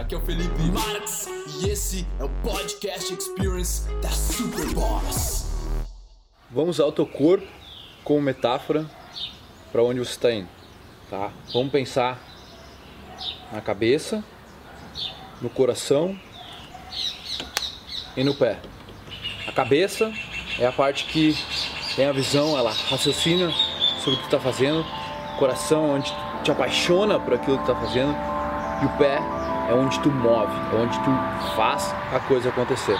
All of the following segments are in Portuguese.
aqui é o Felipe Marx e esse é o Podcast Experience da Superboss. Vamos usar o teu corpo como metáfora para onde você está indo, tá? Vamos pensar na cabeça, no coração e no pé. A cabeça é a parte que tem a visão, ela raciocina sobre o que está fazendo. O coração é onde te apaixona por aquilo que está fazendo. E o pé é onde tu move, é onde tu faz a coisa acontecer.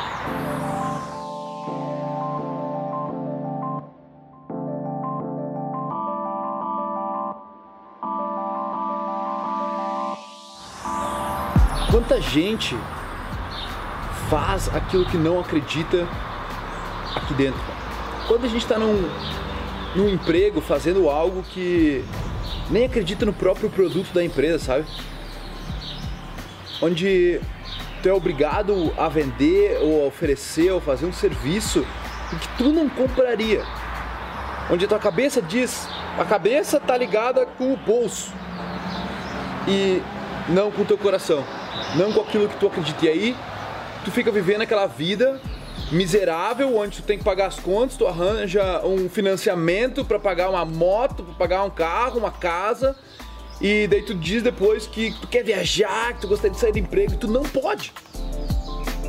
Quanta gente faz aquilo que não acredita aqui dentro? Quando a gente está num, num emprego fazendo algo que nem acredita no próprio produto da empresa, sabe? Onde tu é obrigado a vender ou a oferecer ou fazer um serviço que tu não compraria. Onde a tua cabeça diz, a cabeça tá ligada com o bolso e não com o teu coração, não com aquilo que tu acredita. E aí tu fica vivendo aquela vida miserável, onde tu tem que pagar as contas, tu arranja um financiamento para pagar uma moto, para pagar um carro, uma casa, e daí tu diz depois que tu quer viajar, que tu gostaria de sair do emprego, e tu não pode.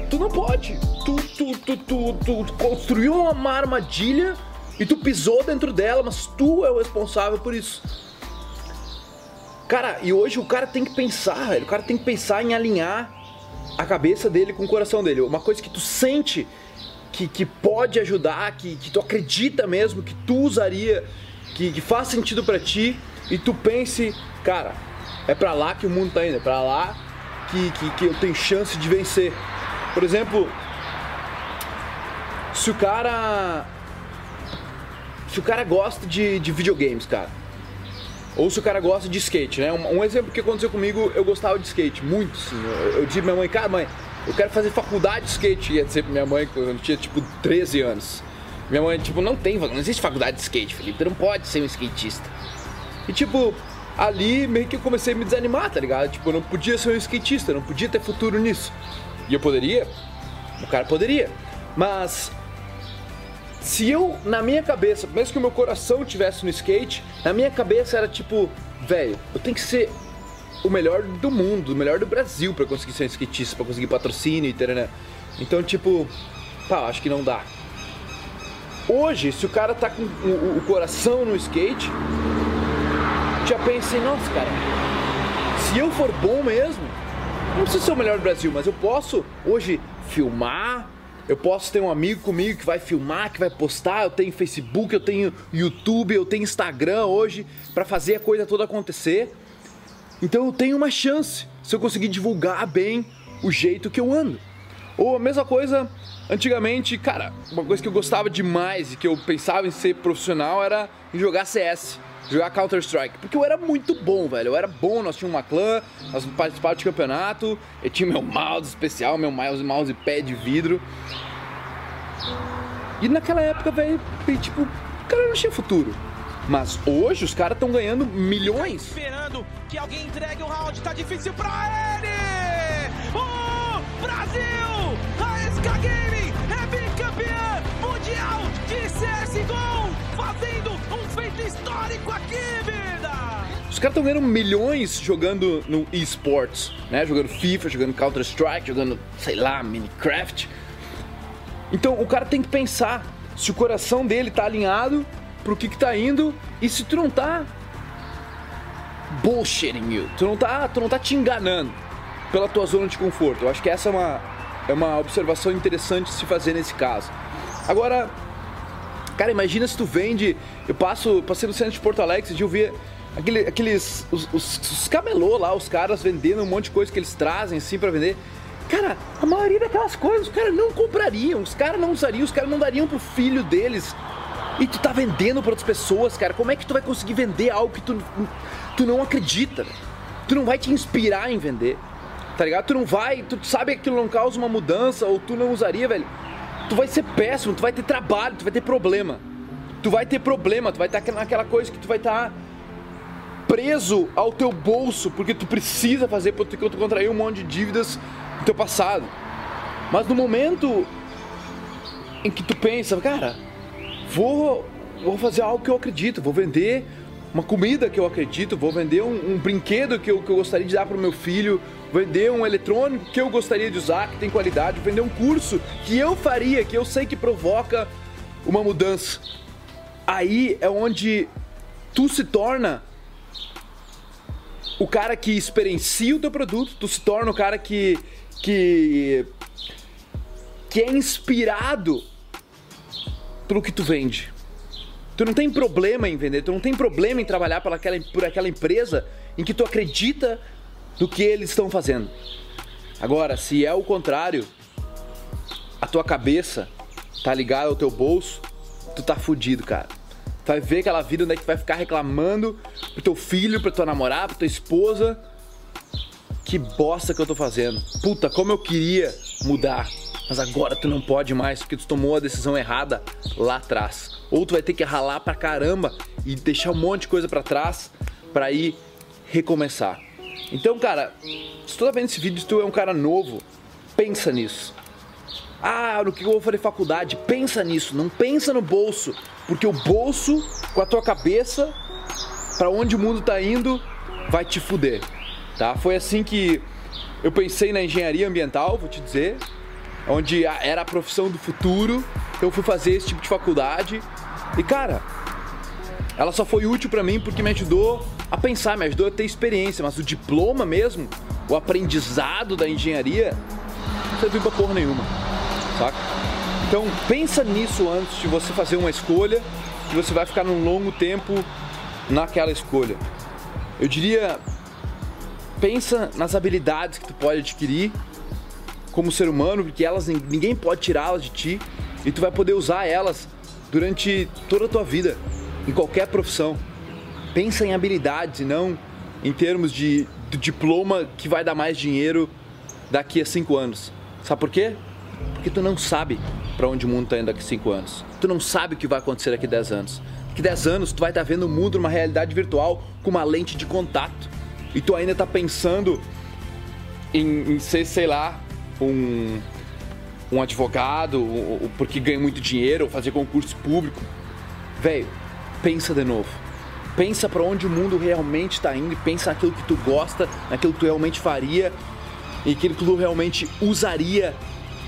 Tu não pode. Tu, tu, tu, tu, tu construiu uma armadilha e tu pisou dentro dela, mas tu é o responsável por isso. Cara, e hoje o cara tem que pensar, velho. O cara tem que pensar em alinhar a cabeça dele com o coração dele. Uma coisa que tu sente que, que pode ajudar, que, que tu acredita mesmo, que tu usaria, que, que faz sentido para ti, e tu pense, cara, é para lá que o mundo tá indo, é para lá que, que, que eu tenho chance de vencer. Por exemplo, se o cara. Se o cara gosta de, de videogames, cara. Ou se o cara gosta de skate, né? Um, um, exemplo que aconteceu comigo, eu gostava de skate, muito, sim. Eu, eu disse pra minha mãe, cara, mãe, eu quero fazer faculdade de skate. Ia dizer pra minha mãe quando eu tinha tipo 13 anos. Minha mãe, tipo, não tem, não existe faculdade de skate, Felipe. Tu não pode ser um skatista. E tipo, ali meio que eu comecei a me desanimar, tá ligado? Tipo, eu não podia ser um skatista, eu não podia ter futuro nisso. E eu poderia? O cara poderia. Mas se eu, na minha cabeça, mesmo que o meu coração tivesse no skate, na minha cabeça era tipo, velho, eu tenho que ser o melhor do mundo, o melhor do Brasil para conseguir ser um skatista, para conseguir patrocínio e tal, né? Então, tipo, pá, acho que não dá. Hoje, se o cara tá com o coração no skate, já pensei, nossa, cara, se eu for bom mesmo, não preciso ser o melhor do Brasil, mas eu posso hoje filmar, eu posso ter um amigo comigo que vai filmar, que vai postar, eu tenho Facebook, eu tenho YouTube, eu tenho Instagram hoje para fazer a coisa toda acontecer. Então eu tenho uma chance se eu conseguir divulgar bem o jeito que eu ando. Ou a mesma coisa, antigamente, cara, uma coisa que eu gostava demais e que eu pensava em ser profissional era jogar CS, jogar Counter-Strike, porque eu era muito bom, velho. Eu era bom, nós tínhamos uma clã, nós participávamos de campeonato, eu tinha meu mouse especial, meu mouse, mouse pé de vidro. E naquela época, velho, tipo, o cara não tinha futuro. Mas hoje os caras estão ganhando milhões. Esperando que alguém entregue o round, tá difícil pra ele! O Brasil! Caras estão ganhando milhões jogando no esports, né? Jogando FIFA, jogando Counter Strike, jogando, sei lá, Minecraft. Então o cara tem que pensar se o coração dele tá alinhado pro que que tá indo e se tu não tá bullshitting you, tu não tá, tu não tá te enganando pela tua zona de conforto. Eu acho que essa é uma, é uma observação interessante de se fazer nesse caso. Agora, cara, imagina se tu vende, eu passo, passei no centro de Porto Alegre, eu vi aquele, aqueles, os, os, os camelô lá, os caras vendendo um monte de coisa que eles trazem assim para vender. Cara, a maioria daquelas coisas os caras não comprariam, os caras não usariam, os caras não dariam pro filho deles e tu tá vendendo para outras pessoas, cara. Como é que tu vai conseguir vender algo que tu, tu não acredita? Tu não vai te inspirar em vender. Tá ligado? Tu não vai, tu sabe que aquilo não causa uma mudança ou tu não usaria, velho. Tu vai ser péssimo, tu vai ter trabalho, tu vai ter problema. Tu vai ter problema, tu vai estar naquela coisa que tu vai estar preso ao teu bolso, porque tu precisa fazer, porque tu contraiu um monte de dívidas no teu passado. Mas no momento em que tu pensa, cara, vou, vou fazer algo que eu acredito, vou vender uma comida que eu acredito, vou vender um, um brinquedo que eu, que eu gostaria de dar para o meu filho, vender um eletrônico que eu gostaria de usar, que tem qualidade, vender um curso que eu faria, que eu sei que provoca uma mudança. Aí é onde tu se torna o cara que experiencia o teu produto, tu se torna o cara que que que é inspirado pelo que tu vende. Tu não tem problema em vender, tu não tem problema em trabalhar por aquela, por aquela empresa em que tu acredita do que eles estão fazendo. Agora, se é o contrário, a tua cabeça tá ligada ao teu bolso, tu tá fudido, cara. Vai ver aquela vida onde é que tu vai ficar reclamando pro teu filho, pra tua namorada, pra tua esposa. Que bosta que eu tô fazendo. Puta, como eu queria mudar. Mas agora tu não pode mais porque tu tomou a decisão errada lá atrás. Ou tu vai ter que ralar pra caramba e deixar um monte de coisa para trás para ir recomeçar. Então, cara, se tu tá vendo esse vídeo, se tu é um cara novo, pensa nisso. Ah, no que eu vou fazer faculdade? Pensa nisso, não pensa no bolso, porque o bolso com a tua cabeça para onde o mundo tá indo vai te fuder, tá? Foi assim que eu pensei na engenharia ambiental, vou te dizer, onde era a profissão do futuro. Eu fui fazer esse tipo de faculdade e cara, ela só foi útil para mim porque me ajudou a pensar, me ajudou a ter experiência, mas o diploma mesmo, o aprendizado da engenharia, não serviu pra porra nenhuma, Então pensa nisso antes de você fazer uma escolha, que você vai ficar num longo tempo naquela escolha. Eu diria, pensa nas habilidades que tu pode adquirir como ser humano, porque elas ninguém pode tirá-las de ti e tu vai poder usar elas durante toda a tua vida, em qualquer profissão. Pensa em habilidades e não em termos de, de diploma que vai dar mais dinheiro daqui a cinco anos. Sabe por quê? Porque tu não sabe para onde o mundo está indo daqui a cinco anos. Tu não sabe o que vai acontecer daqui a 10 anos. Daqui a 10 anos tu vai estar tá vendo o mundo numa realidade virtual com uma lente de contato. E tu ainda está pensando em, em ser, sei lá, um, um advogado, porque ganha muito dinheiro, ou fazer concurso público. Velho, pensa de novo. Pensa para onde o mundo realmente está indo pensa naquilo que tu gosta, naquilo que tu realmente faria e aquilo que tu realmente usaria